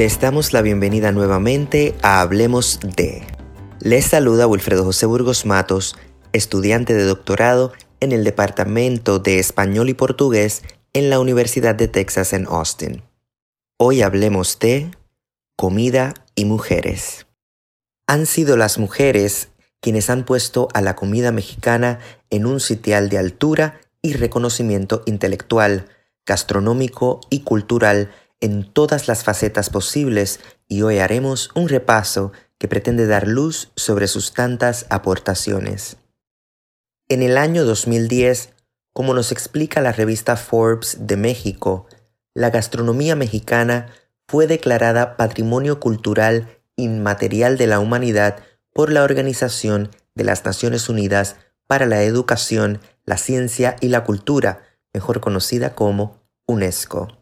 Les damos la bienvenida nuevamente a Hablemos de. Les saluda Wilfredo José Burgos Matos, estudiante de doctorado en el Departamento de Español y Portugués en la Universidad de Texas en Austin. Hoy hablemos de comida y mujeres. Han sido las mujeres quienes han puesto a la comida mexicana en un sitial de altura y reconocimiento intelectual, gastronómico y cultural en todas las facetas posibles y hoy haremos un repaso que pretende dar luz sobre sus tantas aportaciones. En el año 2010, como nos explica la revista Forbes de México, la gastronomía mexicana fue declarada Patrimonio Cultural Inmaterial de la Humanidad por la Organización de las Naciones Unidas para la Educación, la Ciencia y la Cultura, mejor conocida como UNESCO.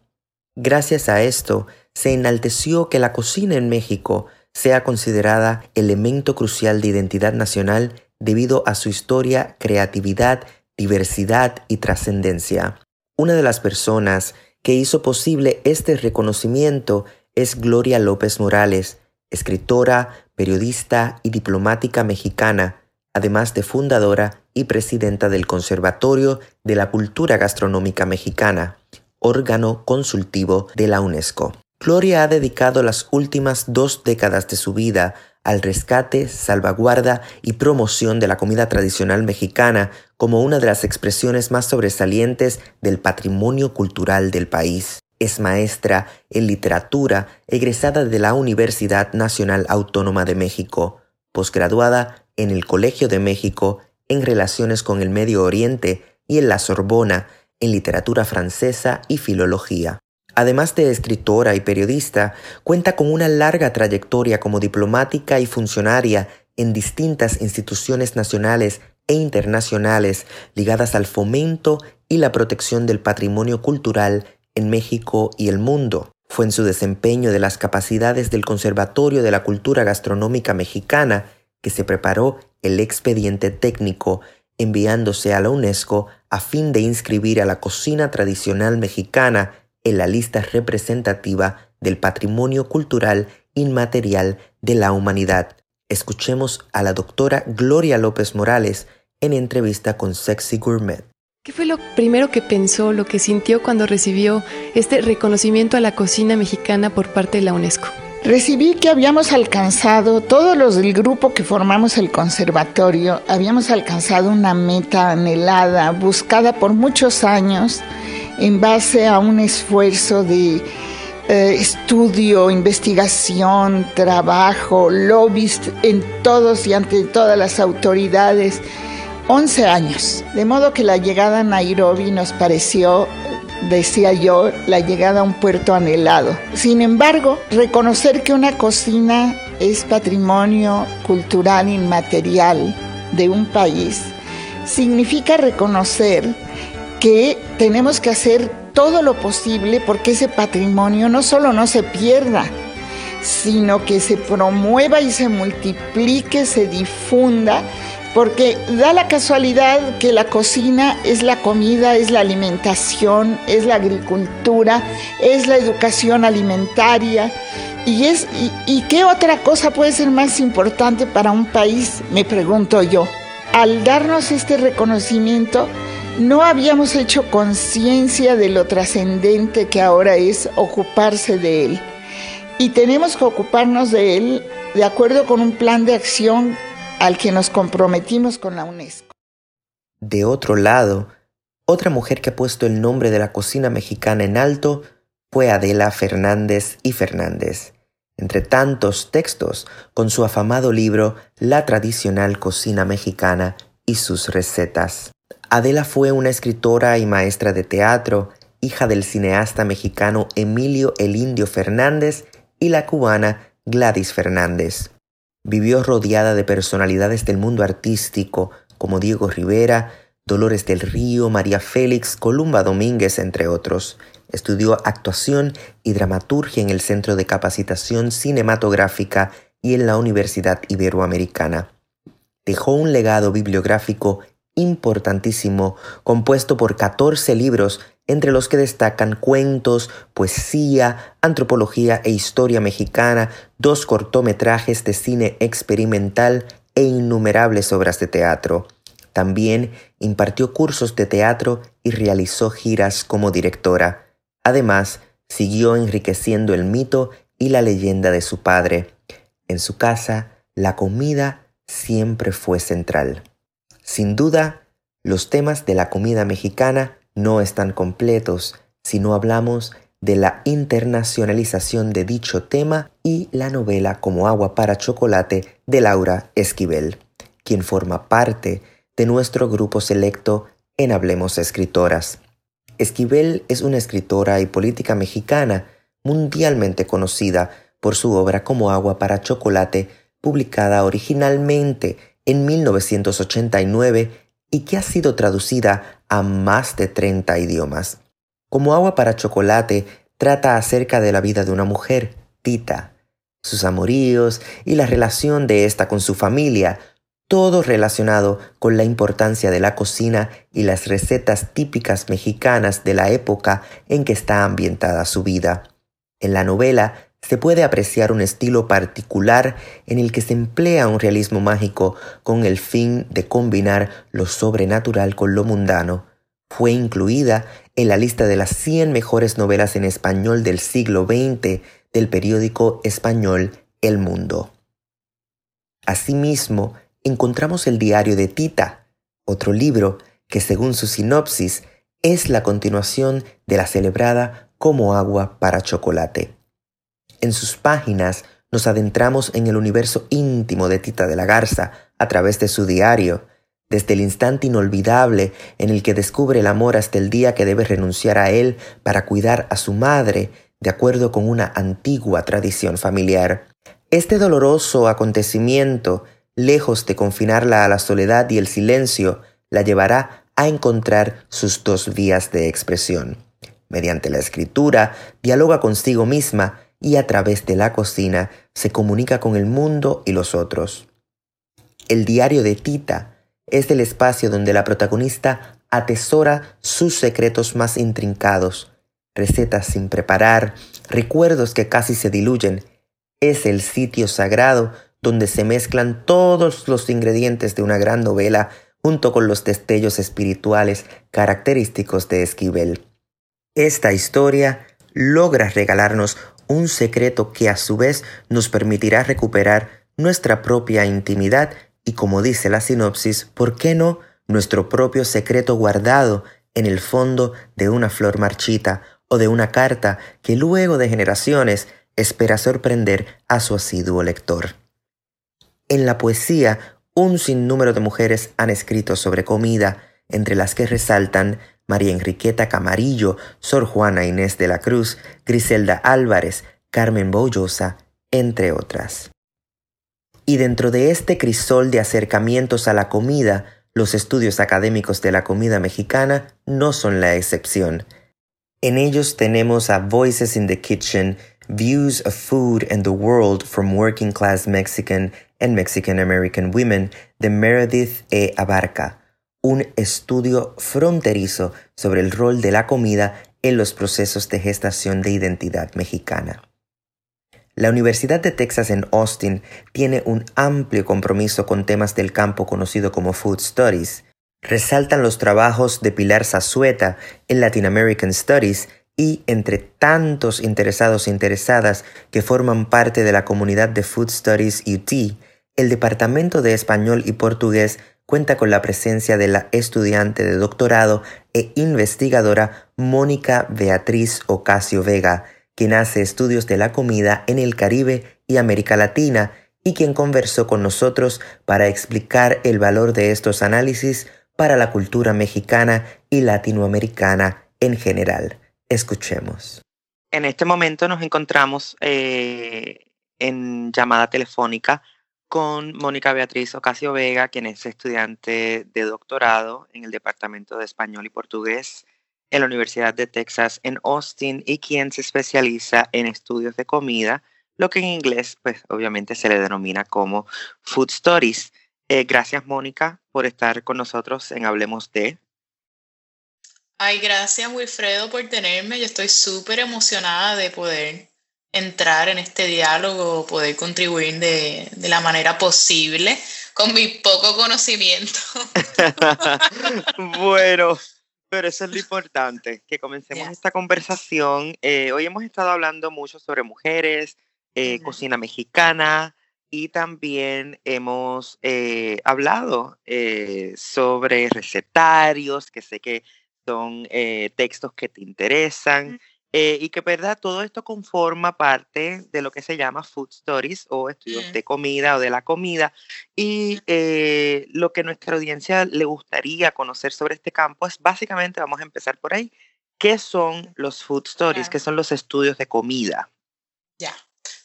Gracias a esto, se enalteció que la cocina en México sea considerada elemento crucial de identidad nacional debido a su historia, creatividad, diversidad y trascendencia. Una de las personas que hizo posible este reconocimiento es Gloria López Morales, escritora, periodista y diplomática mexicana, además de fundadora y presidenta del Conservatorio de la Cultura Gastronómica Mexicana, órgano consultivo de la UNESCO. Gloria ha dedicado las últimas dos décadas de su vida al rescate, salvaguarda y promoción de la comida tradicional mexicana como una de las expresiones más sobresalientes del patrimonio cultural del país. Es maestra en literatura egresada de la Universidad Nacional Autónoma de México, posgraduada en el Colegio de México en Relaciones con el Medio Oriente y en la Sorbona en literatura francesa y filología. Además de escritora y periodista, cuenta con una larga trayectoria como diplomática y funcionaria en distintas instituciones nacionales e internacionales ligadas al fomento y la protección del patrimonio cultural en México y el mundo. Fue en su desempeño de las capacidades del Conservatorio de la Cultura Gastronómica Mexicana que se preparó el expediente técnico enviándose a la UNESCO a fin de inscribir a la cocina tradicional mexicana en la lista representativa del patrimonio cultural inmaterial de la humanidad. Escuchemos a la doctora Gloria López Morales en entrevista con Sexy Gourmet. ¿Qué fue lo primero que pensó, lo que sintió cuando recibió este reconocimiento a la cocina mexicana por parte de la UNESCO? Recibí que habíamos alcanzado, todos los del grupo que formamos el conservatorio, habíamos alcanzado una meta anhelada, buscada por muchos años, en base a un esfuerzo de eh, estudio, investigación, trabajo, lobbies en todos y ante todas las autoridades. 11 años. De modo que la llegada a Nairobi nos pareció decía yo, la llegada a un puerto anhelado. Sin embargo, reconocer que una cocina es patrimonio cultural inmaterial de un país significa reconocer que tenemos que hacer todo lo posible porque ese patrimonio no solo no se pierda, sino que se promueva y se multiplique, se difunda porque da la casualidad que la cocina es la comida, es la alimentación, es la agricultura, es la educación alimentaria. ¿Y, es, y, qué otra cosa puede ser más importante para un país? Me pregunto yo. Al darnos este reconocimiento, no habíamos hecho conciencia de lo trascendente que ahora es ocuparse de él. Y tenemos que ocuparnos de él de acuerdo con un plan de acción al que nos comprometimos con la UNESCO. De otro lado, otra mujer que ha puesto el nombre de la cocina mexicana en alto fue Adela Fernández y Fernández, entre tantos textos con su afamado libro La tradicional cocina mexicana y sus recetas. Adela fue una escritora y maestra de teatro, hija del cineasta mexicano Emilio el Indio Fernández y la cubana Gladys Fernández. Vivió rodeada de personalidades del mundo artístico como Diego Rivera, Dolores del Río, María Félix, Columba Domínguez, entre otros. Estudió actuación y dramaturgia en el Centro de Capacitación Cinematográfica y en la Universidad Iberoamericana. Dejó un legado bibliográfico importantísimo compuesto por 14 libros entre los que destacan cuentos, poesía, antropología e historia mexicana, dos cortometrajes de cine experimental e innumerables obras de teatro. También impartió cursos de teatro y realizó giras como directora. Además, siguió enriqueciendo el mito y la leyenda de su padre. En su casa, la comida siempre fue central. Sin duda, los temas de la comida mexicana no están completos si no hablamos de la internacionalización de dicho tema y la novela Como agua para chocolate de Laura Esquivel, quien forma parte de nuestro grupo selecto en Hablemos Escritoras. Esquivel es una escritora y política mexicana mundialmente conocida por su obra Como agua para chocolate, publicada originalmente en 1989 y que ha sido traducida a más de 30 idiomas. Como agua para chocolate trata acerca de la vida de una mujer, Tita, sus amoríos y la relación de ésta con su familia, todo relacionado con la importancia de la cocina y las recetas típicas mexicanas de la época en que está ambientada su vida. En la novela se puede apreciar un estilo particular en el que se emplea un realismo mágico con el fin de combinar lo sobrenatural con lo mundano. Fue incluida en la lista de las 100 mejores novelas en español del siglo XX del periódico español El Mundo. Asimismo, encontramos el diario de Tita, otro libro que según su sinopsis es la continuación de la celebrada Como agua para chocolate. En sus páginas nos adentramos en el universo íntimo de Tita de la Garza a través de su diario, desde el instante inolvidable en el que descubre el amor hasta el día que debe renunciar a él para cuidar a su madre, de acuerdo con una antigua tradición familiar. Este doloroso acontecimiento lejos de confinarla a la soledad y el silencio, la llevará a encontrar sus dos vías de expresión. Mediante la escritura, dialoga consigo misma y a través de la cocina se comunica con el mundo y los otros. El diario de Tita es el espacio donde la protagonista atesora sus secretos más intrincados, recetas sin preparar, recuerdos que casi se diluyen. Es el sitio sagrado donde se mezclan todos los ingredientes de una gran novela junto con los destellos espirituales característicos de Esquivel. Esta historia logra regalarnos un secreto que a su vez nos permitirá recuperar nuestra propia intimidad y como dice la sinopsis, ¿por qué no nuestro propio secreto guardado en el fondo de una flor marchita o de una carta que luego de generaciones espera sorprender a su asiduo lector? En la poesía, un sinnúmero de mujeres han escrito sobre comida, entre las que resaltan María Enriqueta Camarillo, Sor Juana Inés de la Cruz, Griselda Álvarez, Carmen Boullosa, entre otras. Y dentro de este crisol de acercamientos a la comida, los estudios académicos de la comida mexicana no son la excepción. En ellos tenemos a Voices in the Kitchen, Views of Food and the World from Working Class Mexican and Mexican American Women de Meredith E. Abarca, un estudio fronterizo sobre el rol de la comida en los procesos de gestación de identidad mexicana. La Universidad de Texas en Austin tiene un amplio compromiso con temas del campo conocido como Food Studies. Resaltan los trabajos de Pilar Zazueta en Latin American Studies y entre tantos interesados e interesadas que forman parte de la comunidad de Food Studies UT, el Departamento de Español y Portugués cuenta con la presencia de la estudiante de doctorado e investigadora Mónica Beatriz Ocasio Vega, quien hace estudios de la comida en el Caribe y América Latina y quien conversó con nosotros para explicar el valor de estos análisis para la cultura mexicana y latinoamericana en general. Escuchemos. En este momento nos encontramos eh, en llamada telefónica con Mónica Beatriz Ocasio Vega, quien es estudiante de doctorado en el Departamento de Español y Portugués en la Universidad de Texas en Austin y quien se especializa en estudios de comida, lo que en inglés pues obviamente se le denomina como Food Studies. Eh, gracias, Mónica, por estar con nosotros en Hablemos de. Ay, gracias, Wilfredo, por tenerme. Yo estoy súper emocionada de poder entrar en este diálogo, poder contribuir de, de la manera posible con mi poco conocimiento. bueno, pero eso es lo importante, que comencemos esta conversación. Eh, hoy hemos estado hablando mucho sobre mujeres, eh, cocina mexicana y también hemos eh, hablado sobre recetarios, que sé que son textos que te interesan. Eh, y que, ¿verdad? Todo esto conforma parte de lo que se llama Food Stories o estudios mm. de comida o de la comida. Y eh, lo que nuestra audiencia le gustaría conocer sobre este campo es básicamente, vamos a empezar por ahí, ¿qué son los Food Stories? ¿Qué son los estudios de comida? Ya,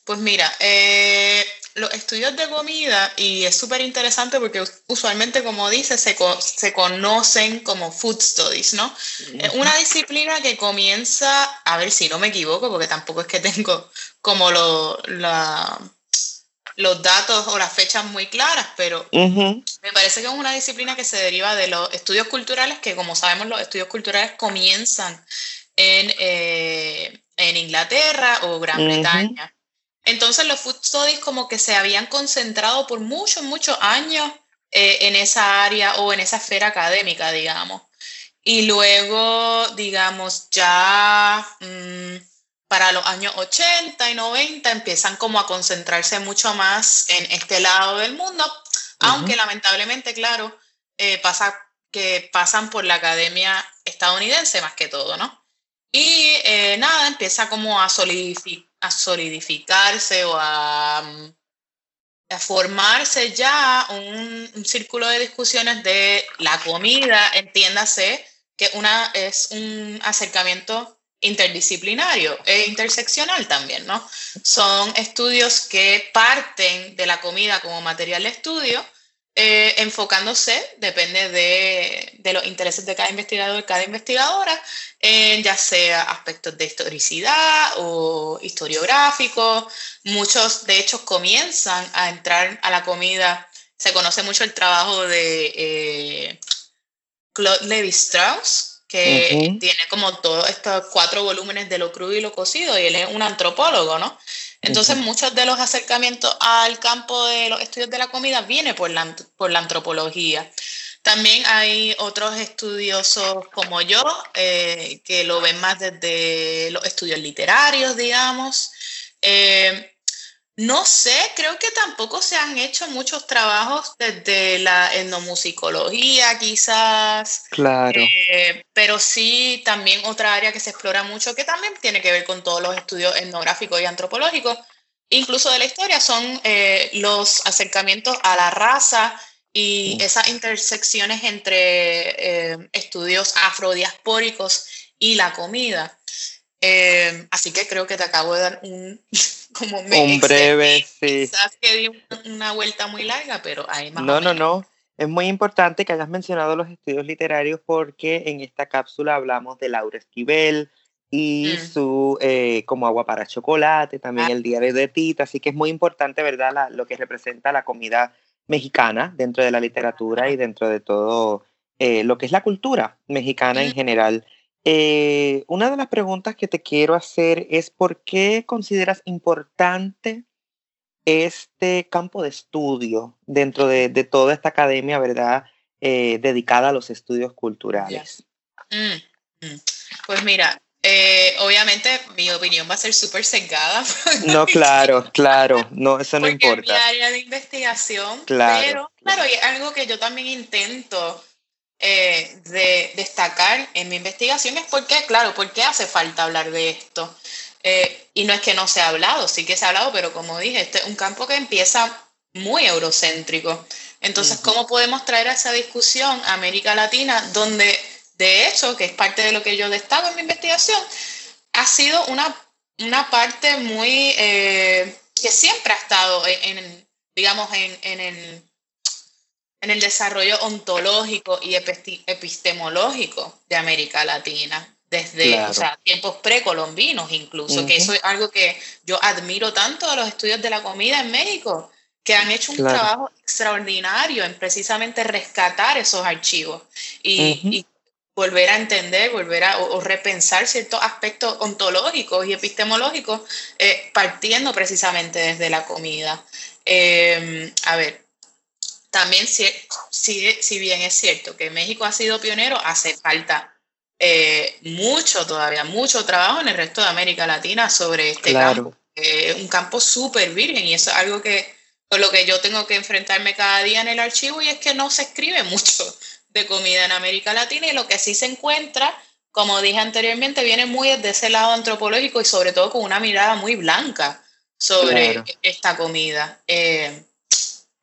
pues mira, eh, los estudios de comida, y es súper interesante porque usualmente, como dice, se, se conocen como food studies, ¿no? Es una disciplina que comienza, a ver si no me equivoco, porque tampoco es que tengo como lo, la, los datos o las fechas muy claras, pero me parece que es una disciplina que se deriva de los estudios culturales, que como sabemos los estudios culturales comienzan en, eh, en Inglaterra o Gran Bretaña. Entonces los food studies como que se habían concentrado por muchos, muchos años eh, en esa área o en esa esfera académica, digamos. Y luego, digamos, ya mm, para los años 80 y 90 empiezan como a concentrarse mucho más en este lado del mundo, aunque lamentablemente, claro, eh, pasa que pasan por la academia estadounidense más que todo, ¿no? Y eh, nada, empieza como a solidificar a solidificarse o a, a formarse ya un, círculo de discusiones de la comida, entiéndase que una es un acercamiento interdisciplinario e interseccional también, ¿no? Son estudios que parten de la comida como material de estudio eh, enfocándose, depende de, de, los intereses de cada investigador y cada investigadora, en ya sea aspectos de historicidad o historiográficos. Muchos, de hecho, comienzan a entrar a la comida. Se conoce mucho el trabajo de eh, Claude Levi-Strauss, que tiene como todos estos cuatro volúmenes de lo crudo y lo cocido, y él es un antropólogo, ¿no? Entonces, muchos de los acercamientos al campo de los estudios de la comida viene por la, por la antropología. También hay otros estudiosos como yo eh, que lo ven más desde los estudios literarios, digamos. Eh, no sé, creo que tampoco se han hecho muchos trabajos desde la etnomusicología, quizás. Claro. Eh, pero sí, también otra área que se explora mucho, que también tiene que ver con todos los estudios etnográficos y antropológicos, incluso de la historia, son eh, los acercamientos a la raza y mm. esas intersecciones entre eh, estudios afrodiaspóricos y la comida. Así que creo que te acabo de dar un como un breve, sí. Quizás que di una vuelta muy larga, pero hay más. No, no, no. Es muy importante que hayas mencionado los estudios literarios porque en esta cápsula hablamos de Laura Esquivel y mm. su eh, como agua para chocolate, también ah. el diario de Tita, así que es muy importante, ¿verdad? lo que representa la comida mexicana dentro de la literatura y dentro de todo eh, lo que es la cultura mexicana en mm. general. Eh, una de las preguntas que te quiero hacer es por qué consideras importante este campo de estudio dentro de, toda esta academia, ¿verdad? Eh, dedicada a los estudios culturales. Mm, mm. Pues mira, eh, obviamente mi opinión va a ser súper sesgada. No, claro, claro, no, eso no importa. Es mi área de investigación, claro, pero claro, y algo que yo también intento eh, de destacar en mi investigación es por qué, claro, por qué hace falta hablar de esto. Eh, y no es que no se ha hablado, sí que se ha hablado, pero como dije, este es un campo que empieza muy eurocéntrico. Entonces, ¿cómo podemos traer a esa discusión a América Latina, donde de hecho, que es parte de lo que yo destaco en mi investigación, ha sido una, una parte muy eh, que siempre ha estado en, digamos, en, en el en el desarrollo ontológico y epistemológico de América Latina, desde tiempos precolombinos incluso, que eso es algo que yo admiro tanto de los estudios de la comida en México, que han hecho un trabajo extraordinario en precisamente rescatar esos archivos y, volver a entender, volver a o, repensar ciertos aspectos ontológicos y epistemológicos eh, partiendo precisamente desde la comida. Em, a ver, también si, si, bien es cierto que México ha sido pionero, hace falta eh, mucho todavía, mucho trabajo en el resto de América Latina sobre este campo. Es un campo súper virgen y eso es algo que con lo que yo tengo que enfrentarme cada día en el archivo y es que no se escribe mucho de comida en América Latina y lo que sí se encuentra, como dije anteriormente, viene muy desde ese lado antropológico y sobre todo con una mirada muy blanca sobre esta comida. Eh,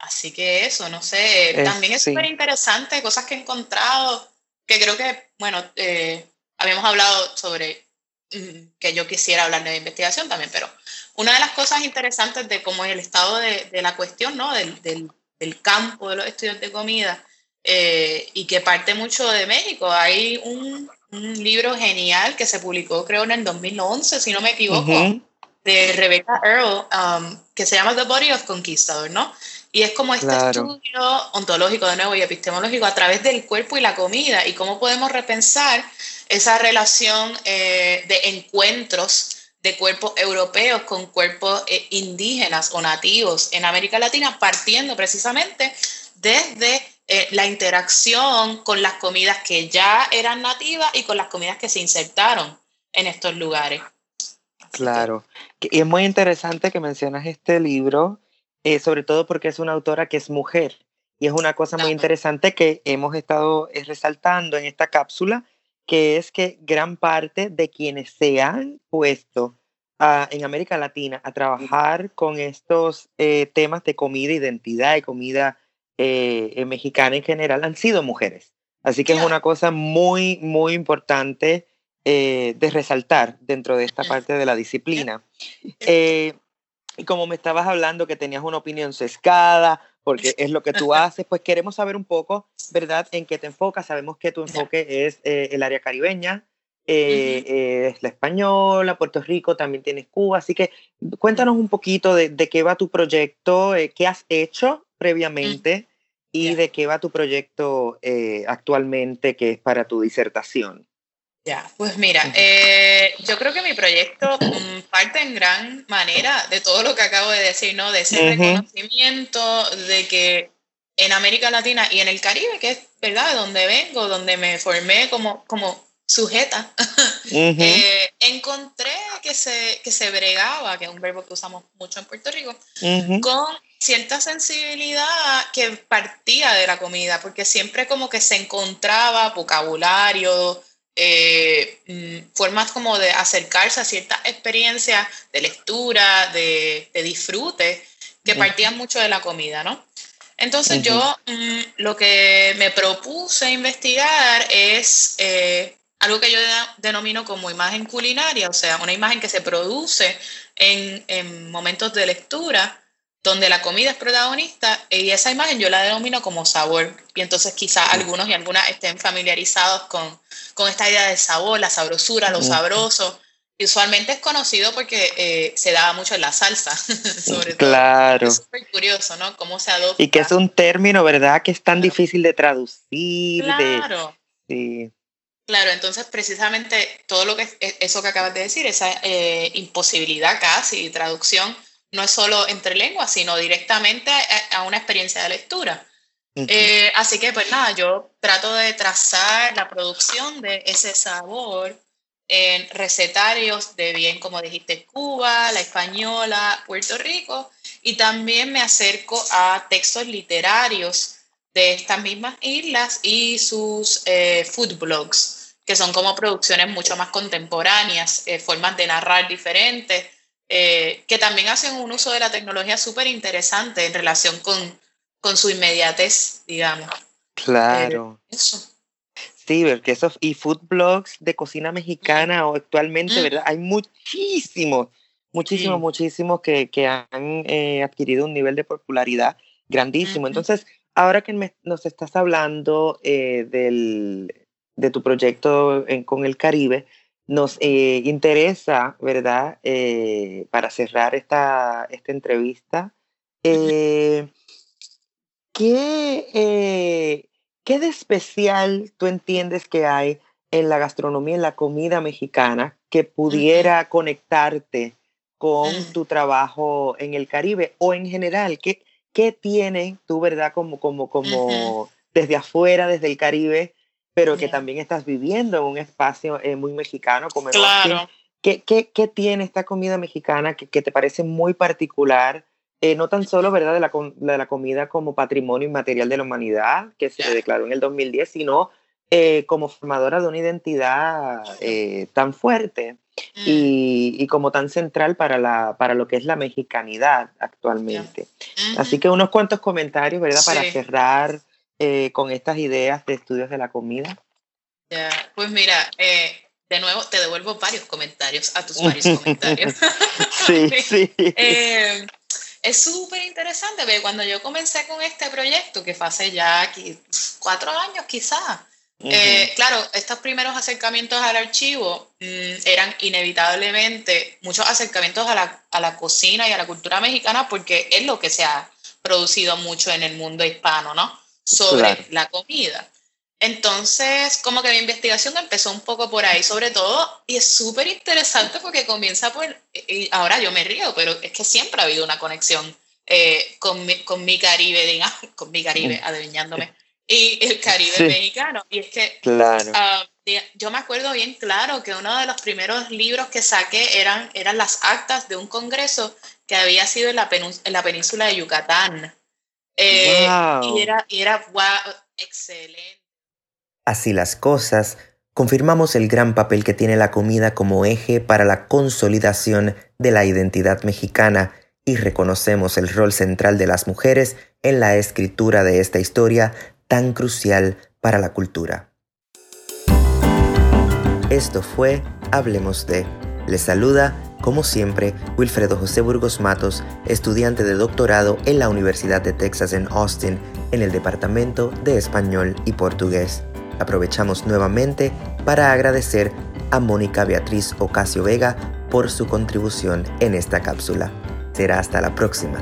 así que eso, no sé, también es súper interesante, cosas que he encontrado, que creo que, bueno, eh, habíamos hablado sobre mm, que yo quisiera hablar de investigación también, pero una de las cosas interesantes de cómo es el estado de, de la cuestión, ¿no? Del, del, del, campo de los estudios de comida, eh, y que parte mucho de México. Hay un, un, libro genial que se publicó, creo, en el 2011, si no me equivoco, de Rebecca Earl, um, que se llama The Body of Conquistador, ¿no? Y es como este estudio ontológico de nuevo y epistemológico a través del cuerpo y la comida y cómo podemos repensar esa relación eh, de encuentros de cuerpos europeos con cuerpos eh, indígenas o nativos en América Latina, partiendo precisamente desde eh, la interacción con las comidas que ya eran nativas y con las comidas que se insertaron en estos lugares. claro. Y es muy interesante que mencionas este libro, eh, sobre todo porque es una autora que es mujer. Y es una cosa muy interesante que hemos estado eh, resaltando en esta cápsula, que es que gran parte de quienes se han puesto en América Latina a trabajar con estos temas de comida, identidad y comida eh, eh, mexicana en general han sido mujeres. Así que es una cosa muy, muy importante eh, de resaltar dentro de esta parte de la disciplina. Y como me estabas hablando que tenías una opinión sescada, porque es lo que tú haces, pues queremos saber un poco, ¿verdad?, en qué te enfocas. Sabemos que tu enfoque es el área caribeña, es la española, Puerto Rico, también tienes Cuba. Así que cuéntanos un poquito de, de qué va tu proyecto, qué has hecho previamente y de qué va tu proyecto eh, actualmente, que es para tu disertación. Ya, pues mira, eh, yo creo que mi proyecto mm, parte en gran manera de todo lo que acabo de decir, ¿no? De ese reconocimiento de que en América Latina y en el Caribe, que es, ¿verdad?, de donde vengo, donde me formé como, como sujeta, eh, encontré que se, que se bregaba, que es un verbo que usamos mucho en Puerto Rico, con cierta sensibilidad que partía de la comida, porque siempre como que se encontraba vocabulario, eh, formas como de acercarse a ciertas experiencias de lectura, de, disfrute, que partían mucho de la comida, ¿no? Entonces yo mm, lo que me propuse investigar es eh, algo que yo denomino como imagen culinaria, o sea, una imagen que se produce en, en momentos de lectura donde la comida es protagonista y esa imagen yo la denomino como sabor. Y entonces quizá algunos y algunas estén familiarizados con, con esta idea de sabor, la sabrosura, lo sabroso. Y usualmente es conocido porque eh, se daba mucho en la salsa, sobre todo. Claro. Es súper curioso, ¿no? Cómo se adopta. Y que es un término, ¿verdad? Que es tan difícil de traducir. Claro. sí. Claro, entonces precisamente todo lo que eso que acabas de decir, esa eh, imposibilidad casi de traducción, no es solo entre lenguas, sino directamente a, una experiencia de lectura. Eh, así que, pues nada, yo trato de trazar la producción de ese sabor en recetarios de bien, como dijiste, Cuba, la española, Puerto Rico, y también me acerco a textos literarios de estas mismas islas y sus eh, food blogs, que son como producciones mucho más contemporáneas, eh, formas de narrar diferentes, eh, que también hacen un uso de la tecnología súper interesante en relación con, con, su inmediatez, digamos. Claro. Eh, eso. Sí, porque esos y food blogs de cocina mexicana o actualmente, ¿verdad? Hay muchísimos, muchísimos, muchísimos que, que han eh, adquirido un nivel de popularidad grandísimo. Entonces, ahora que nos estás hablando del, de tu proyecto en, con el Caribe, nos eh, interesa, ¿verdad? Eh, para cerrar esta, esta entrevista, Eh, ¿qué, ¿Qué de especial tú entiendes que hay en la gastronomía, en la comida mexicana, que pudiera conectarte con mm. tu trabajo en el Caribe o en general? ¿Qué, qué tiene tú, verdad, como, como, como desde afuera, desde el Caribe, pero que también estás viviendo en un espacio eh, muy mexicano como claro. ¿Qué, qué, qué tiene esta comida mexicana que, que te parece muy particular? Eh, no tan solo ¿verdad? De, la, de la comida como patrimonio inmaterial de la humanidad, que se declaró en el 2010, sino eh, como formadora de una identidad eh, tan fuerte mm. y, y, como tan central para, la, para lo que es la mexicanidad actualmente. Así que unos cuantos comentarios, ¿verdad? Para cerrar con estas ideas de estudios de la comida. Pues mira, de nuevo te devuelvo varios comentarios a tus varios comentarios. sí, sí es súper interesante, porque cuando yo comencé con este proyecto, que fue hace ya cuatro años quizás, eh, claro, estos primeros acercamientos al archivo mm, eran inevitablemente muchos acercamientos a la, a la, cocina y a la cultura mexicana porque es lo que se ha producido mucho en el mundo hispano, ¿no? Sobre la comida. Entonces, como que mi investigación empezó un poco por ahí, sobre todo, y es súper interesante porque comienza por, y ahora yo me río, pero es que siempre ha habido una conexión eh, con, mi, con mi Caribe, digamos, con mi Caribe, mm. adivinándome, y el Caribe mexicano. Y es que claro. Ah, yo me acuerdo bien claro que uno de los primeros libros que saqué eran, eran las actas de un congreso que había sido en la, en la península de Yucatán. Eh, y era, y era wow, excelente Así las cosas, confirmamos el gran papel que tiene la comida como eje para la consolidación de la identidad mexicana y reconocemos el rol central de las mujeres en la escritura de esta historia tan crucial para la cultura. Esto fue Hablemos de. Les saluda, como siempre, Wilfredo José Burgos Matos, estudiante de doctorado en la Universidad de Texas en Austin, en el Departamento de Español y Portugués aprovechamos nuevamente para agradecer a Mónica Beatriz Ocasio Vega por su contribución en esta cápsula. Será hasta la próxima.